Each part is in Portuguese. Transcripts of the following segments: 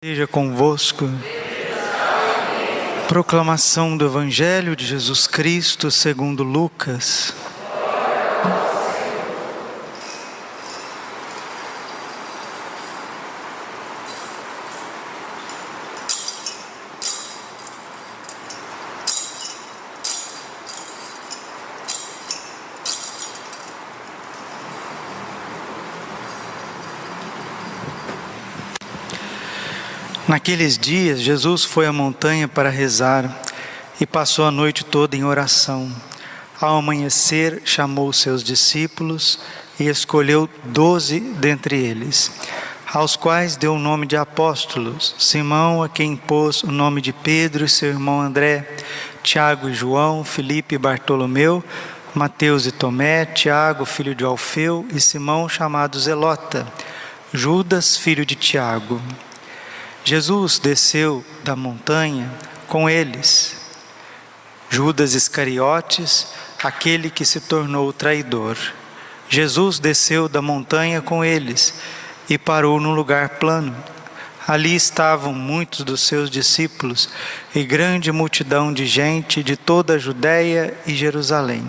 Seja convosco. Proclamação do Evangelho de Jesus Cristo segundo Lucas. Naqueles dias, Jesus foi à montanha para rezar e passou a noite toda em oração. Ao amanhecer, chamou seus discípulos e escolheu doze dentre eles, aos quais deu o nome de apóstolos: Simão, a quem pôs o nome de Pedro e seu irmão André, Tiago e João, Filipe e Bartolomeu, Mateus e Tomé, Tiago, filho de Alfeu, e Simão, chamado Zelota, Judas, filho de Tiago. Jesus desceu da montanha com eles. Judas Iscariotes, aquele que se tornou traidor. Jesus desceu da montanha com eles e parou num lugar plano. Ali estavam muitos dos seus discípulos e grande multidão de gente de toda a Judéia e Jerusalém.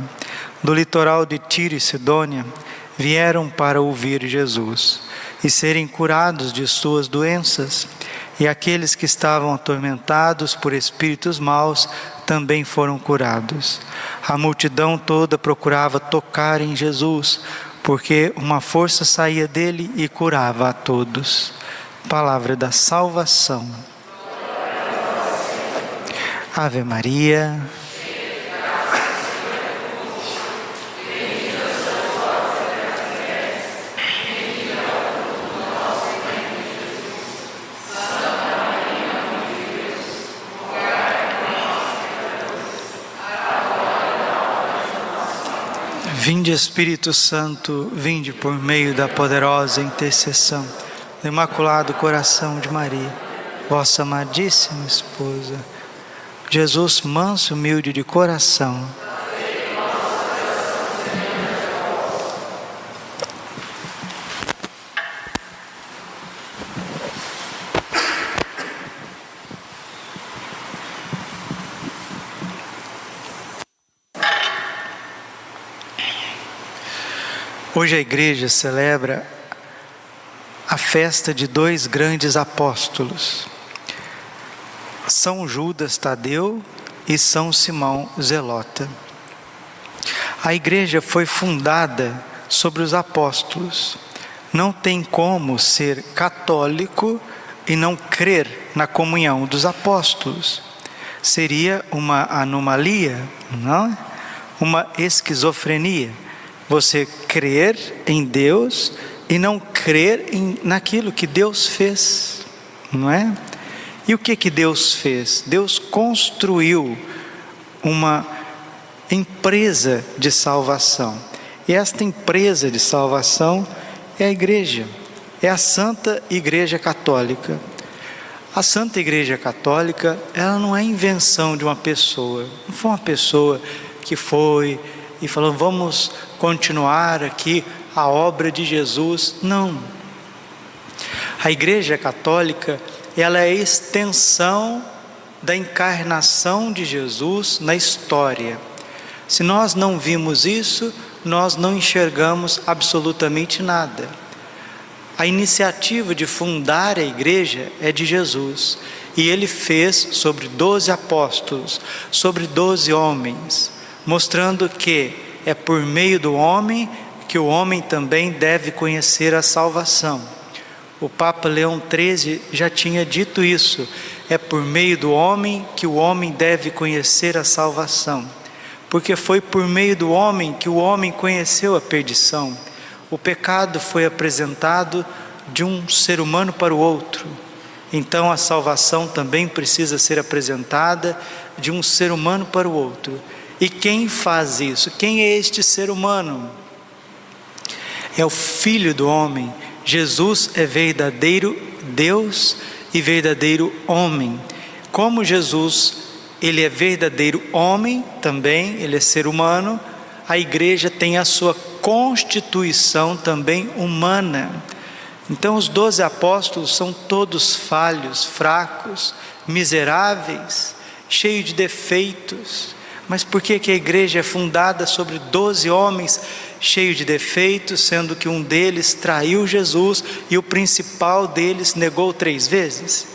Do litoral de Tiro e Sidônia vieram para ouvir Jesus e serem curados de suas doenças. E aqueles que estavam atormentados por espíritos maus também foram curados. A multidão toda procurava tocar em Jesus, porque uma força saía dele e curava a todos. Palavra da salvação. Ave Maria. Vinde Espírito Santo, vinde por meio da poderosa intercessão do Imaculado Coração de Maria, vossa amadíssima esposa. Jesus, manso, humilde de coração. Hoje a igreja celebra a festa de dois grandes apóstolos, São Judas Tadeu e São Simão Zelota. A igreja foi fundada sobre os apóstolos. Não tem como ser católico e não crer na comunhão dos apóstolos. Seria uma anomalia, não? É? Uma esquizofrenia você crer em Deus e não crer em, naquilo que Deus fez, não é? E o que que Deus fez? Deus construiu uma empresa de salvação. E esta empresa de salvação é a igreja, é a Santa Igreja Católica. A Santa Igreja Católica, ela não é invenção de uma pessoa, não foi uma pessoa que foi e falou: vamos continuar aqui a obra de Jesus. Não. A Igreja Católica, ela é a extensão da encarnação de Jesus na história. Se nós não vimos isso, nós não enxergamos absolutamente nada. A iniciativa de fundar a igreja é de Jesus. E ele fez sobre doze apóstolos, sobre doze homens mostrando que é por meio do homem que o homem também deve conhecer a salvação. O Papa Leão XIII já tinha dito isso. É por meio do homem que o homem deve conhecer a salvação. Porque foi por meio do homem que o homem conheceu a perdição. O pecado foi apresentado de um ser humano para o outro. Então a salvação também precisa ser apresentada de um ser humano para o outro. E quem faz isso? Quem é este ser humano? É o Filho do homem. Jesus é verdadeiro Deus e verdadeiro homem. Como Jesus, ele é verdadeiro homem também, ele é ser humano, a igreja tem a sua constituição também humana. Então, os doze apóstolos são todos falhos, fracos, miseráveis, cheios de defeitos. Mas por que, que a igreja é fundada sobre doze homens cheios de defeitos, sendo que um deles traiu Jesus e o principal deles negou três vezes?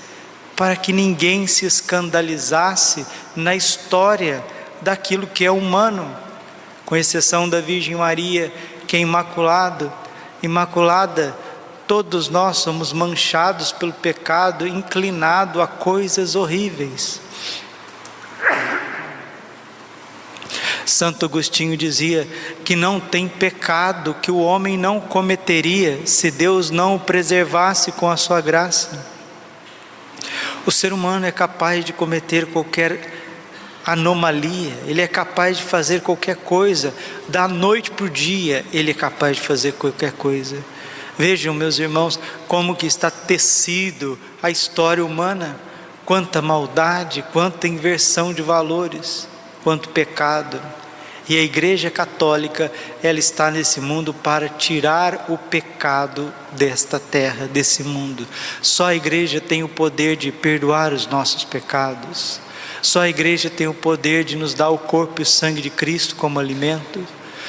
Para que ninguém se escandalizasse na história daquilo que é humano, com exceção da Virgem Maria, que é imaculado, imaculada Todos nós somos manchados pelo pecado, inclinado a coisas horríveis. Santo Agostinho dizia que não tem pecado que o homem não cometeria se Deus não o preservasse com a sua graça. O ser humano é capaz de cometer qualquer anomalia, ele é capaz de fazer qualquer coisa, da noite para o dia, ele é capaz de fazer qualquer coisa. Vejam, meus irmãos, como que está tecido a história humana, quanta maldade, quanta inversão de valores, quanto pecado. E a Igreja Católica, ela está nesse mundo para tirar o pecado desta terra, desse mundo. Só a Igreja tem o poder de perdoar os nossos pecados. Só a Igreja tem o poder de nos dar o corpo e o sangue de Cristo como alimento.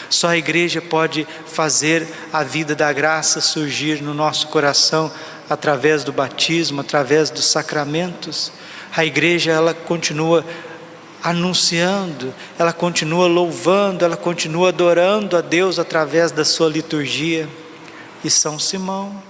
Só a igreja pode fazer a vida da graça surgir no nosso coração através do batismo, através dos sacramentos. A igreja ela continua anunciando, ela continua louvando, ela continua adorando a Deus através da sua liturgia. E São Simão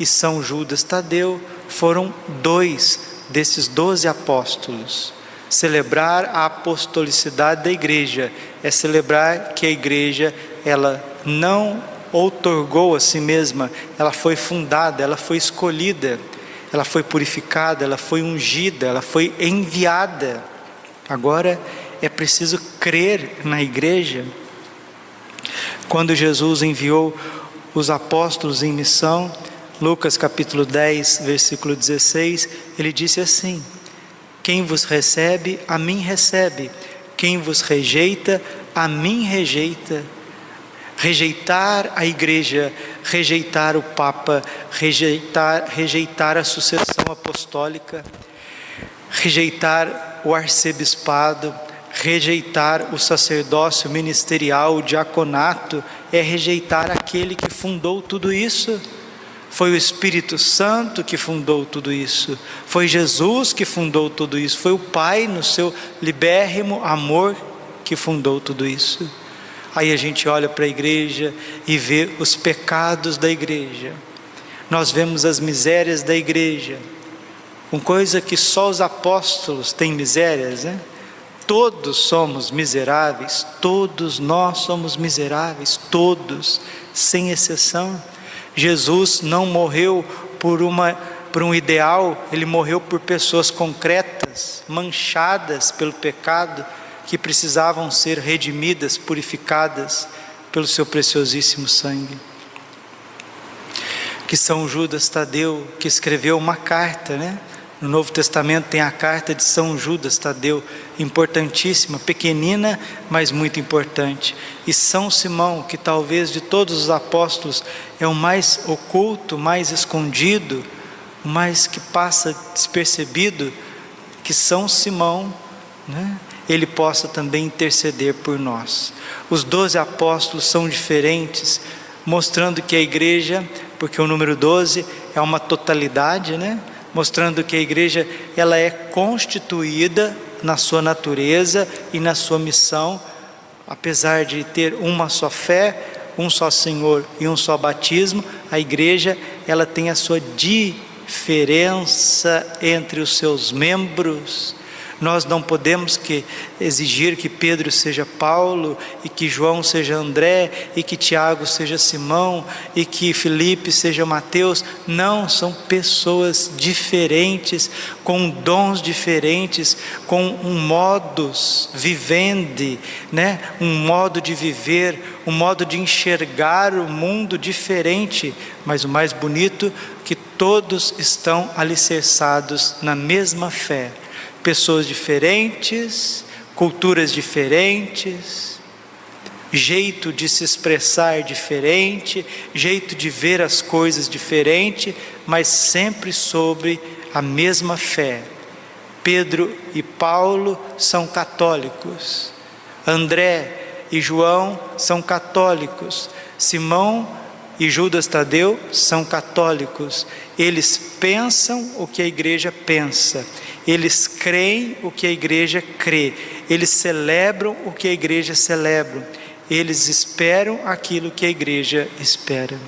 e São Judas Tadeu foram dois desses doze apóstolos Celebrar a apostolicidade da igreja é celebrar que a igreja ela não outorgou a si mesma, ela foi fundada, ela foi escolhida, ela foi purificada, ela foi ungida, ela foi enviada. Agora é preciso crer na igreja. Quando Jesus enviou os apóstolos em missão, Lucas capítulo 10, versículo 16, ele disse assim: quem vos recebe, a mim recebe. Quem vos rejeita, a mim rejeita. Rejeitar a igreja, rejeitar o Papa, rejeitar, rejeitar a sucessão apostólica, rejeitar o arcebispado, rejeitar o sacerdócio ministerial, o diaconato, é rejeitar aquele que fundou tudo isso. Foi o Espírito Santo que fundou tudo isso. Foi Jesus que fundou tudo isso. Foi o Pai, no seu libérrimo amor, que fundou tudo isso. Aí a gente olha para a igreja e vê os pecados da igreja. Nós vemos as misérias da igreja. Com coisa que só os apóstolos têm misérias, né? Todos somos miseráveis, todos nós somos miseráveis, todos, sem exceção. Jesus não morreu por uma por um ideal, ele morreu por pessoas concretas, manchadas pelo pecado, que precisavam ser redimidas, purificadas pelo seu preciosíssimo sangue. Que São Judas Tadeu, que escreveu uma carta, né? No Novo Testamento tem a carta de São Judas Tadeu, importantíssima, pequenina, mas muito importante. E São Simão, que talvez de todos os apóstolos é o mais oculto, mais escondido, o mais que passa despercebido, que São Simão, né, ele possa também interceder por nós. Os doze apóstolos são diferentes, mostrando que a igreja, porque o número 12 é uma totalidade, né? Mostrando que a igreja ela é constituída na sua natureza e na sua missão, apesar de ter uma só fé, um só Senhor e um só batismo, a igreja ela tem a sua diferença entre os seus membros nós não podemos que exigir que Pedro seja Paulo e que João seja André e que Tiago seja Simão e que Felipe seja Mateus. Não, são pessoas diferentes, com dons diferentes, com um modus vivendi, né? Um modo de viver, um modo de enxergar o mundo diferente, mas o mais bonito que todos estão alicerçados na mesma fé pessoas diferentes, culturas diferentes, jeito de se expressar diferente, jeito de ver as coisas diferente, mas sempre sobre a mesma fé. Pedro e Paulo são católicos, André e João são católicos, Simão e Judas Tadeu são católicos. Eles pensam o que a igreja pensa, eles creem o que a igreja crê, eles celebram o que a igreja celebra, eles esperam aquilo que a igreja espera.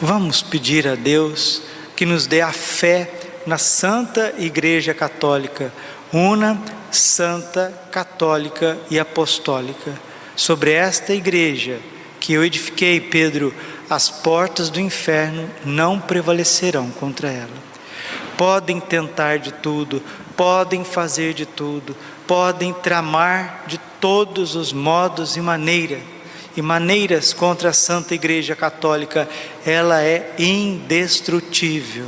Vamos pedir a Deus que nos dê a fé na Santa Igreja Católica, una, santa, católica e apostólica. Sobre esta igreja que eu edifiquei, Pedro, as portas do inferno não prevalecerão contra ela. Podem tentar de tudo, podem fazer de tudo, podem tramar de todos os modos e maneira e maneiras contra a Santa Igreja Católica, ela é indestrutível.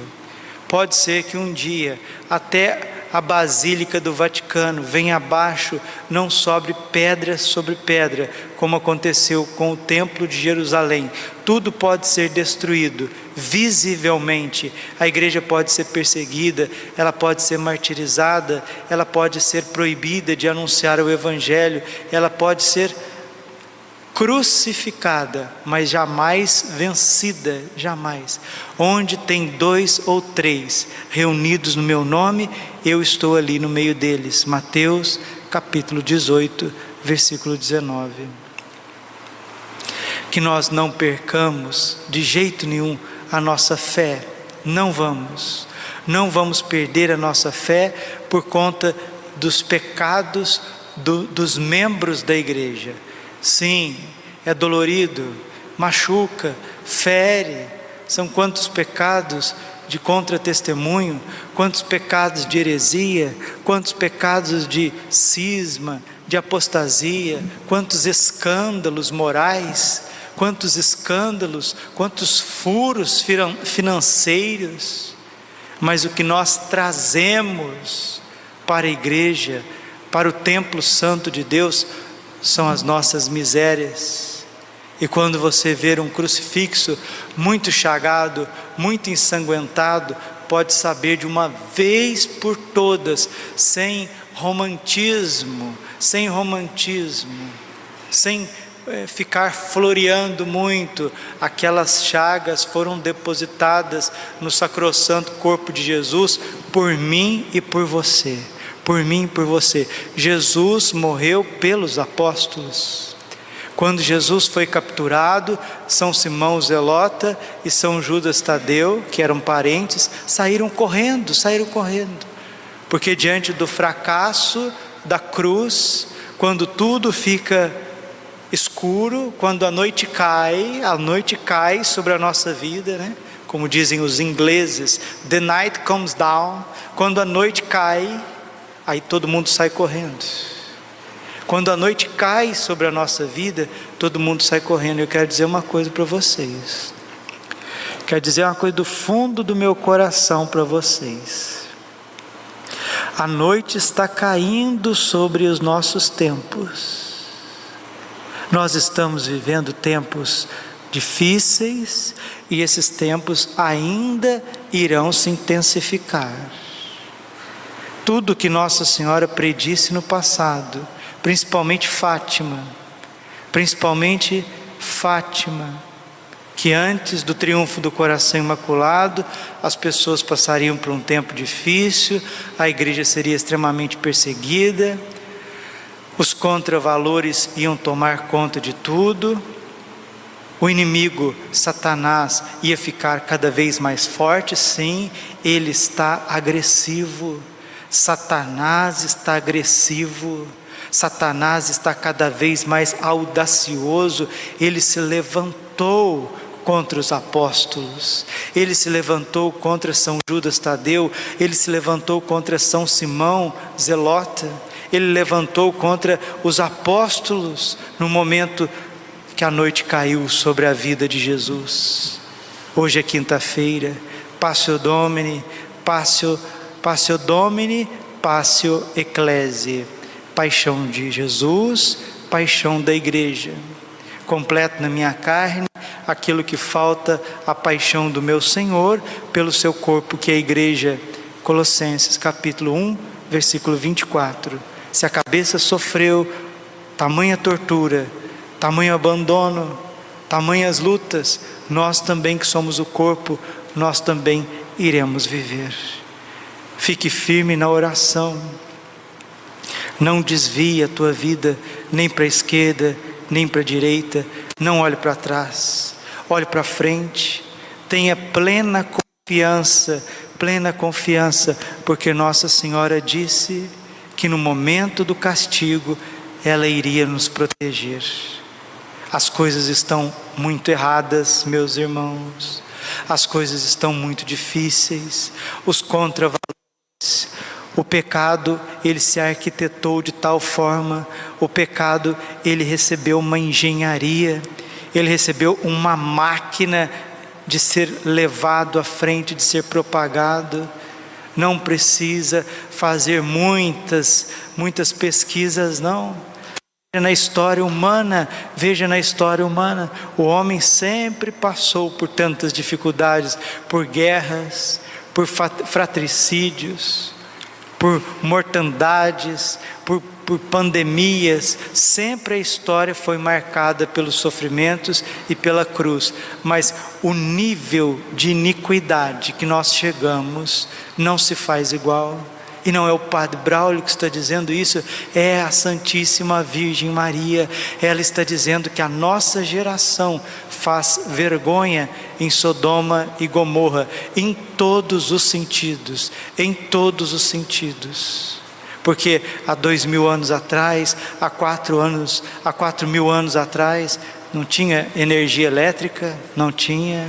Pode ser que um dia até a Basílica do Vaticano venha abaixo, não sobre pedra sobre pedra, como aconteceu com o Templo de Jerusalém. Tudo pode ser destruído visivelmente. A igreja pode ser perseguida, ela pode ser martirizada, ela pode ser proibida de anunciar o Evangelho, ela pode ser crucificada, mas jamais vencida, jamais. Onde tem dois ou três reunidos no meu nome, eu estou ali no meio deles. Mateus capítulo 18, versículo 19. Que nós não percamos de jeito nenhum a nossa fé, não vamos, não vamos perder a nossa fé por conta dos pecados do, dos membros da igreja. Sim, é dolorido, machuca, fere. São quantos pecados de contra-testemunho, quantos pecados de heresia, quantos pecados de cisma, de apostasia, quantos escândalos morais, quantos escândalos, quantos furos financeiros. Mas o que nós trazemos para a igreja, para o templo santo de Deus, são as nossas misérias. E quando você ver um crucifixo muito chagado, muito ensanguentado, pode saber de uma vez por todas, sem romantismo, sem romantismo, sem ficar floreando muito, aquelas chagas foram depositadas no sacrossanto corpo de Jesus por mim e por você por mim e por você. Jesus morreu pelos apóstolos. Quando Jesus foi capturado, São Simão Zelota e São Judas Tadeu, que eram parentes, saíram correndo, saíram correndo. Porque diante do fracasso da cruz, quando tudo fica escuro, quando a noite cai, a noite cai sobre a nossa vida, né? Como dizem os ingleses, the night comes down, quando a noite cai, aí todo mundo sai correndo. Quando a noite cai sobre a nossa vida, todo mundo sai correndo. Eu quero dizer uma coisa para vocês. Quero dizer uma coisa do fundo do meu coração para vocês. A noite está caindo sobre os nossos tempos. Nós estamos vivendo tempos difíceis e esses tempos ainda irão se intensificar. Tudo que Nossa Senhora predisse no passado, principalmente Fátima, principalmente Fátima, que antes do triunfo do coração imaculado, as pessoas passariam por um tempo difícil, a igreja seria extremamente perseguida, os contravalores iam tomar conta de tudo, o inimigo, Satanás, ia ficar cada vez mais forte, sim, ele está agressivo. Satanás está agressivo, Satanás está cada vez mais audacioso, ele se levantou contra os apóstolos, ele se levantou contra São Judas Tadeu, ele se levantou contra São Simão Zelota, ele levantou contra os apóstolos no momento que a noite caiu sobre a vida de Jesus. Hoje é quinta-feira, Passio Domini, Passio Passio Domini, Passio Ecclesiae. Paixão de Jesus, paixão da igreja. Completo na minha carne aquilo que falta, a paixão do meu Senhor pelo seu corpo, que é a igreja. Colossenses capítulo 1, versículo 24. Se a cabeça sofreu tamanha tortura, tamanho abandono, tamanhas lutas, nós também que somos o corpo, nós também iremos viver. Fique firme na oração. Não desvie a tua vida nem para a esquerda, nem para a direita. Não olhe para trás. Olhe para frente. Tenha plena confiança, plena confiança, porque Nossa Senhora disse que no momento do castigo ela iria nos proteger. As coisas estão muito erradas, meus irmãos. As coisas estão muito difíceis. Os contravalores. O pecado, ele se arquitetou de tal forma, o pecado, ele recebeu uma engenharia, ele recebeu uma máquina de ser levado à frente, de ser propagado. Não precisa fazer muitas, muitas pesquisas, não. Na história humana, veja na história humana, o homem sempre passou por tantas dificuldades, por guerras, por fratricídios, por mortandades, por, por pandemias, sempre a história foi marcada pelos sofrimentos e pela cruz, mas o nível de iniquidade que nós chegamos não se faz igual. E não é o Padre Braulio que está dizendo isso, é a Santíssima Virgem Maria. Ela está dizendo que a nossa geração faz vergonha em Sodoma e Gomorra, em todos os sentidos, em todos os sentidos. Porque há dois mil anos atrás, há quatro anos, há quatro mil anos atrás, não tinha energia elétrica, não tinha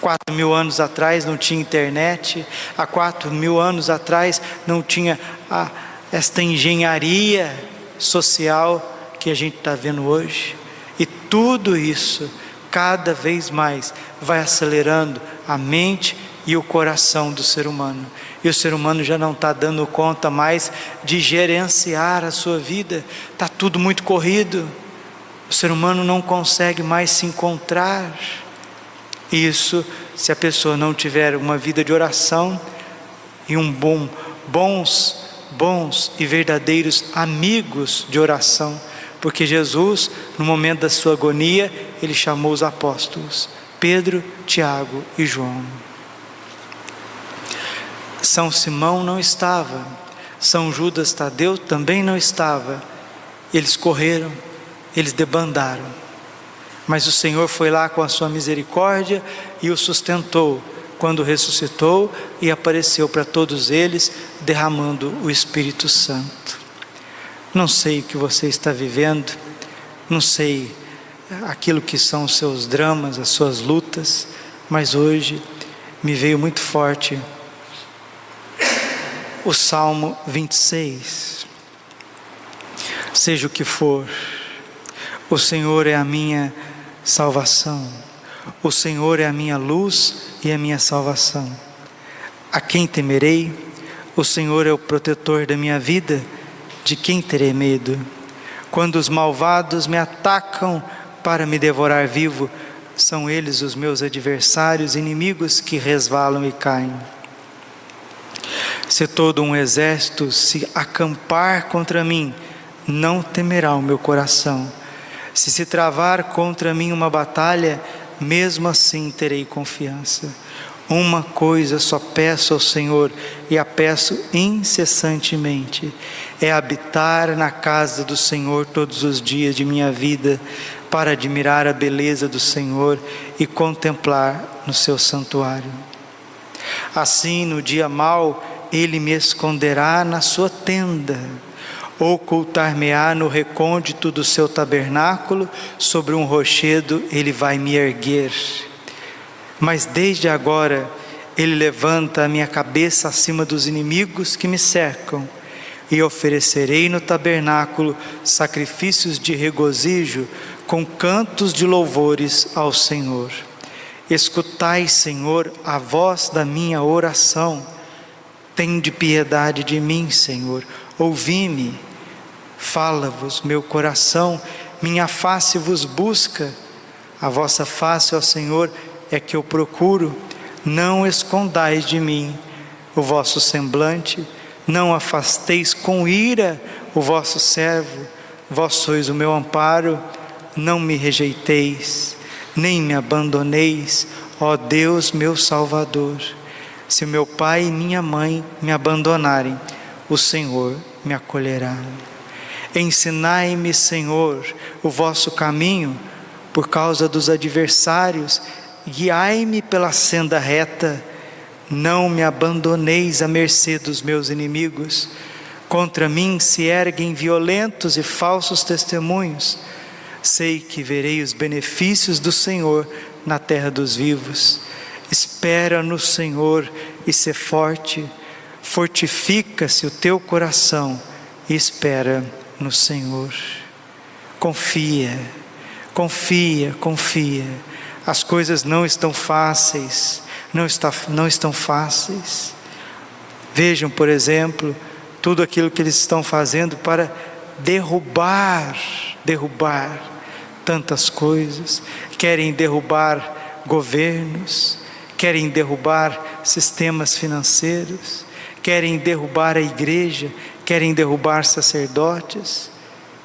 quatro mil anos atrás não tinha internet, há quatro mil anos atrás não tinha a, esta engenharia social que a gente está vendo hoje. E tudo isso, cada vez mais, vai acelerando a mente e o coração do ser humano. E o ser humano já não está dando conta mais de gerenciar a sua vida, está tudo muito corrido. O ser humano não consegue mais se encontrar. Isso se a pessoa não tiver uma vida de oração e um bom bons bons e verdadeiros amigos de oração, porque Jesus, no momento da sua agonia, ele chamou os apóstolos, Pedro, Tiago e João. São Simão não estava, São Judas Tadeu também não estava. Eles correram, eles debandaram. Mas o Senhor foi lá com a sua misericórdia e o sustentou quando ressuscitou e apareceu para todos eles, derramando o Espírito Santo. Não sei o que você está vivendo, não sei aquilo que são os seus dramas, as suas lutas, mas hoje me veio muito forte o Salmo 26. Seja o que for, o Senhor é a minha salvação. O Senhor é a minha luz e a minha salvação. A quem temerei? O Senhor é o protetor da minha vida. De quem terei medo? Quando os malvados me atacam para me devorar vivo, são eles os meus adversários, inimigos que resvalam e caem. Se todo um exército se acampar contra mim, não temerá o meu coração se se travar contra mim uma batalha, mesmo assim terei confiança. Uma coisa só peço ao Senhor e a peço incessantemente: é habitar na casa do Senhor todos os dias de minha vida, para admirar a beleza do Senhor e contemplar no seu santuário. Assim, no dia mau, ele me esconderá na sua tenda ocultar-me-á no recôndito do seu tabernáculo, sobre um rochedo ele vai me erguer. Mas desde agora ele levanta a minha cabeça acima dos inimigos que me cercam, e oferecerei no tabernáculo sacrifícios de regozijo com cantos de louvores ao Senhor. Escutai, Senhor, a voz da minha oração. Tende piedade de mim, Senhor. Ouvi-me Fala-vos meu coração, minha face vos busca. A vossa face, ó Senhor, é que eu procuro. Não escondais de mim o vosso semblante, não afasteis com ira o vosso servo. Vós sois o meu amparo, não me rejeiteis, nem me abandoneis, ó Deus meu Salvador. Se meu pai e minha mãe me abandonarem, o Senhor me acolherá. Ensinai-me, Senhor, o vosso caminho, por causa dos adversários, guiai-me pela senda reta, não me abandoneis à mercê dos meus inimigos. Contra mim se erguem violentos e falsos testemunhos. Sei que verei os benefícios do Senhor na terra dos vivos. Espera no Senhor e ser forte. Fortifica-se o teu coração e espera no Senhor. Confia, confia, confia. As coisas não estão fáceis, não, está, não estão fáceis. Vejam, por exemplo, tudo aquilo que eles estão fazendo para derrubar, derrubar tantas coisas. Querem derrubar governos, querem derrubar sistemas financeiros, querem derrubar a igreja, querem derrubar sacerdotes,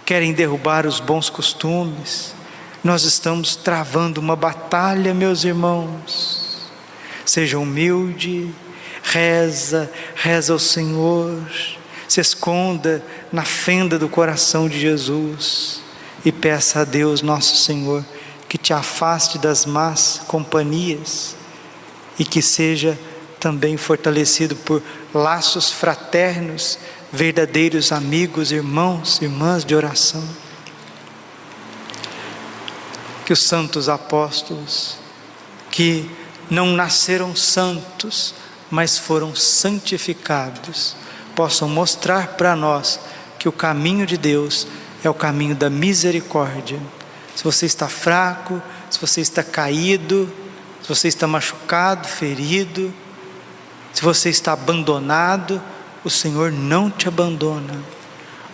querem derrubar os bons costumes. Nós estamos travando uma batalha, meus irmãos. Seja humilde, reza, reza ao Senhor, se esconda na fenda do coração de Jesus e peça a Deus, nosso Senhor, que te afaste das más companhias e que seja também fortalecido por laços fraternos verdadeiros amigos, irmãos, irmãs de oração. Que os santos apóstolos, que não nasceram santos, mas foram santificados, possam mostrar para nós que o caminho de Deus é o caminho da misericórdia. Se você está fraco, se você está caído, se você está machucado, ferido, se você está abandonado, o Senhor não te abandona.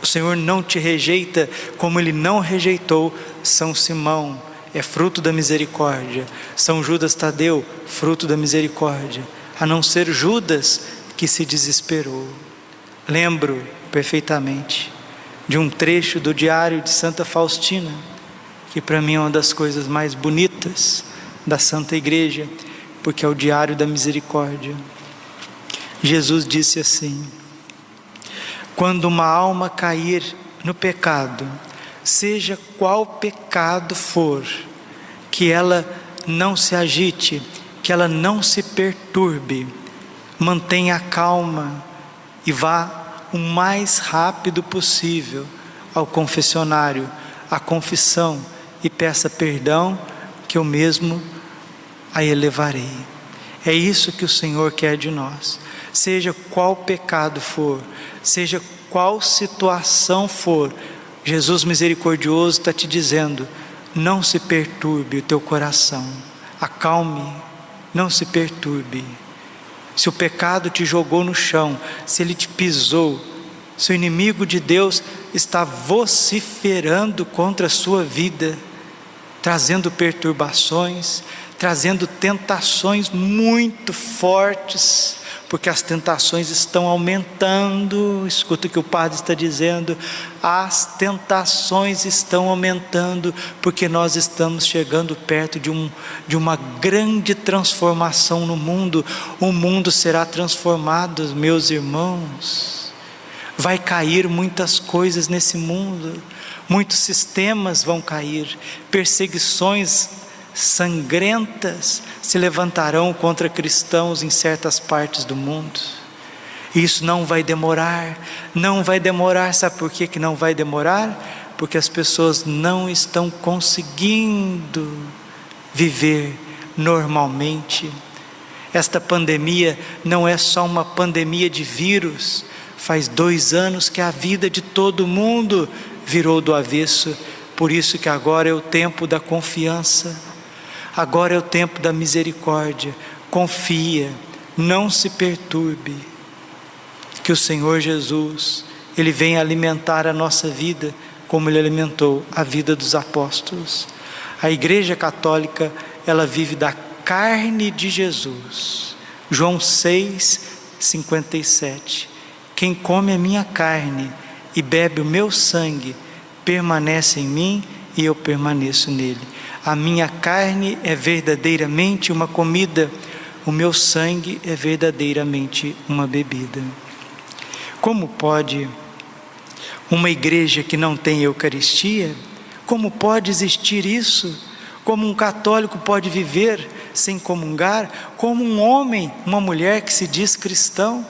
O Senhor não te rejeita como ele não rejeitou São Simão, é fruto da misericórdia. São Judas Tadeu, fruto da misericórdia. A não ser Judas que se desesperou. Lembro perfeitamente de um trecho do diário de Santa Faustina, que para mim é uma das coisas mais bonitas da Santa Igreja, porque é o diário da misericórdia. Jesus disse assim: quando uma alma cair no pecado, seja qual pecado for, que ela não se agite, que ela não se perturbe, mantenha calma e vá o mais rápido possível ao confessionário, à confissão e peça perdão, que eu mesmo a elevarei. É isso que o Senhor quer de nós. Seja qual pecado for, seja qual situação for, Jesus misericordioso está te dizendo: não se perturbe o teu coração, acalme, não se perturbe. Se o pecado te jogou no chão, se ele te pisou, se o inimigo de Deus está vociferando contra a sua vida, trazendo perturbações, trazendo tentações muito fortes, porque as tentações estão aumentando. Escuta o que o padre está dizendo: as tentações estão aumentando, porque nós estamos chegando perto de, um, de uma grande transformação no mundo. O mundo será transformado, meus irmãos. Vai cair muitas coisas nesse mundo, muitos sistemas vão cair, perseguições sangrentas se levantarão contra cristãos em certas partes do mundo. Isso não vai demorar, não vai demorar, sabe por que, que não vai demorar? Porque as pessoas não estão conseguindo viver normalmente. Esta pandemia não é só uma pandemia de vírus, faz dois anos que a vida de todo mundo virou do avesso, por isso que agora é o tempo da confiança Agora é o tempo da misericórdia. Confia, não se perturbe. Que o Senhor Jesus ele vem alimentar a nossa vida como ele alimentou a vida dos apóstolos. A Igreja Católica, ela vive da carne de Jesus. João 6, 57. Quem come a minha carne e bebe o meu sangue, permanece em mim e eu permaneço nele. A minha carne é verdadeiramente uma comida, o meu sangue é verdadeiramente uma bebida. Como pode uma igreja que não tem Eucaristia? Como pode existir isso? Como um católico pode viver sem comungar? Como um homem, uma mulher que se diz cristão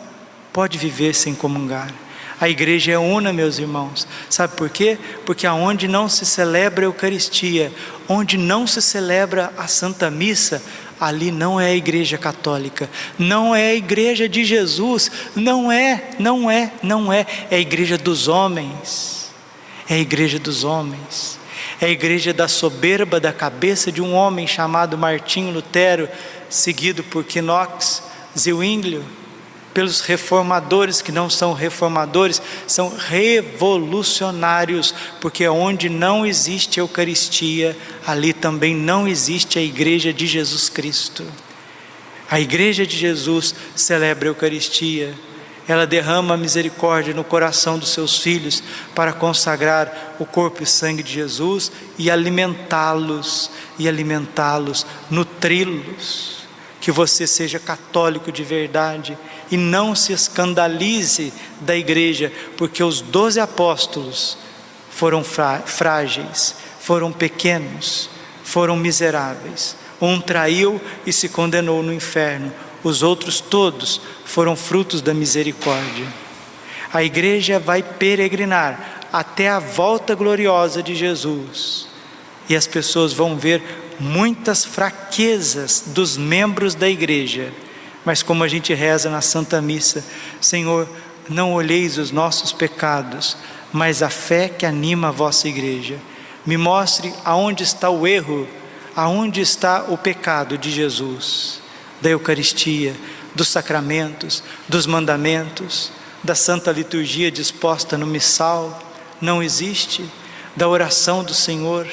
pode viver sem comungar? A igreja é una, meus irmãos. Sabe por quê? Porque aonde não se celebra a Eucaristia, onde não se celebra a Santa Missa, ali não é a igreja católica, não é a igreja de Jesus, não é, não é, não é, é a igreja dos homens, é a igreja dos homens, é a igreja da soberba da cabeça de um homem chamado Martinho Lutero, seguido por Knox, Zwinglio, pelos reformadores que não são reformadores, são revolucionários, porque onde não existe Eucaristia, ali também não existe a Igreja de Jesus Cristo. A Igreja de Jesus celebra a Eucaristia, ela derrama a misericórdia no coração dos seus filhos para consagrar o corpo e sangue de Jesus e alimentá-los, e alimentá-los, nutri-los. Que você seja católico de verdade e não se escandalize da igreja, porque os doze apóstolos foram frágeis, foram pequenos, foram miseráveis. Um traiu e se condenou no inferno, os outros todos foram frutos da misericórdia. A igreja vai peregrinar até a volta gloriosa de Jesus, e as pessoas vão ver muitas fraquezas dos membros da igreja mas como a gente reza na Santa Missa, Senhor, não olheis os nossos pecados, mas a fé que anima a vossa igreja. Me mostre aonde está o erro, aonde está o pecado de Jesus, da Eucaristia, dos sacramentos, dos mandamentos, da santa liturgia disposta no missal, não existe, da oração do Senhor.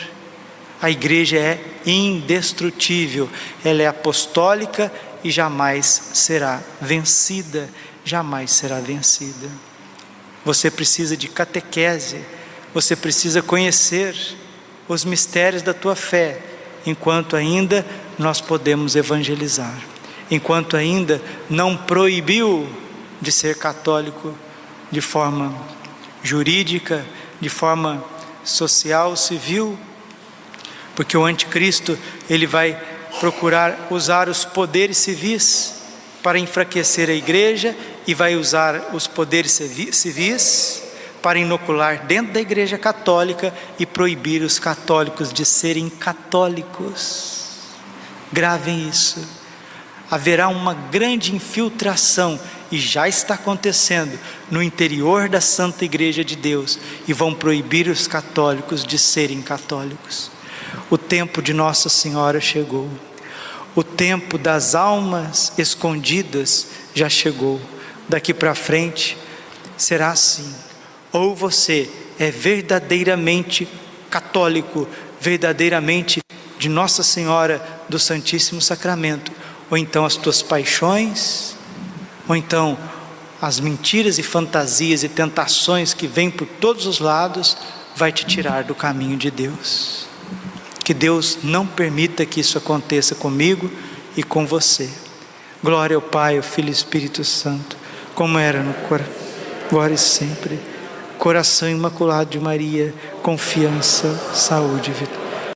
A igreja é indestrutível, ela é apostólica e jamais será vencida, jamais será vencida. Você precisa de catequese, você precisa conhecer os mistérios da tua fé, enquanto ainda nós podemos evangelizar, enquanto ainda não proibiu de ser católico de forma jurídica, de forma social, civil, porque o anticristo ele vai procurar usar os poderes civis para enfraquecer a igreja e vai usar os poderes civis para inocular dentro da igreja católica e proibir os católicos de serem católicos. Gravem isso. Haverá uma grande infiltração e já está acontecendo no interior da Santa Igreja de Deus e vão proibir os católicos de serem católicos. O tempo de Nossa Senhora chegou. O tempo das almas escondidas já chegou. Daqui para frente será assim. Ou você é verdadeiramente católico, verdadeiramente de Nossa Senhora do Santíssimo Sacramento, ou então as tuas paixões, ou então as mentiras e fantasias e tentações que vêm por todos os lados, vai te tirar do caminho de Deus. Que Deus não permita que isso aconteça comigo e com você. Glória ao Pai, ao Filho e Espírito Santo, como era no coração, agora e sempre. Coração imaculado de Maria, confiança, saúde e vitória.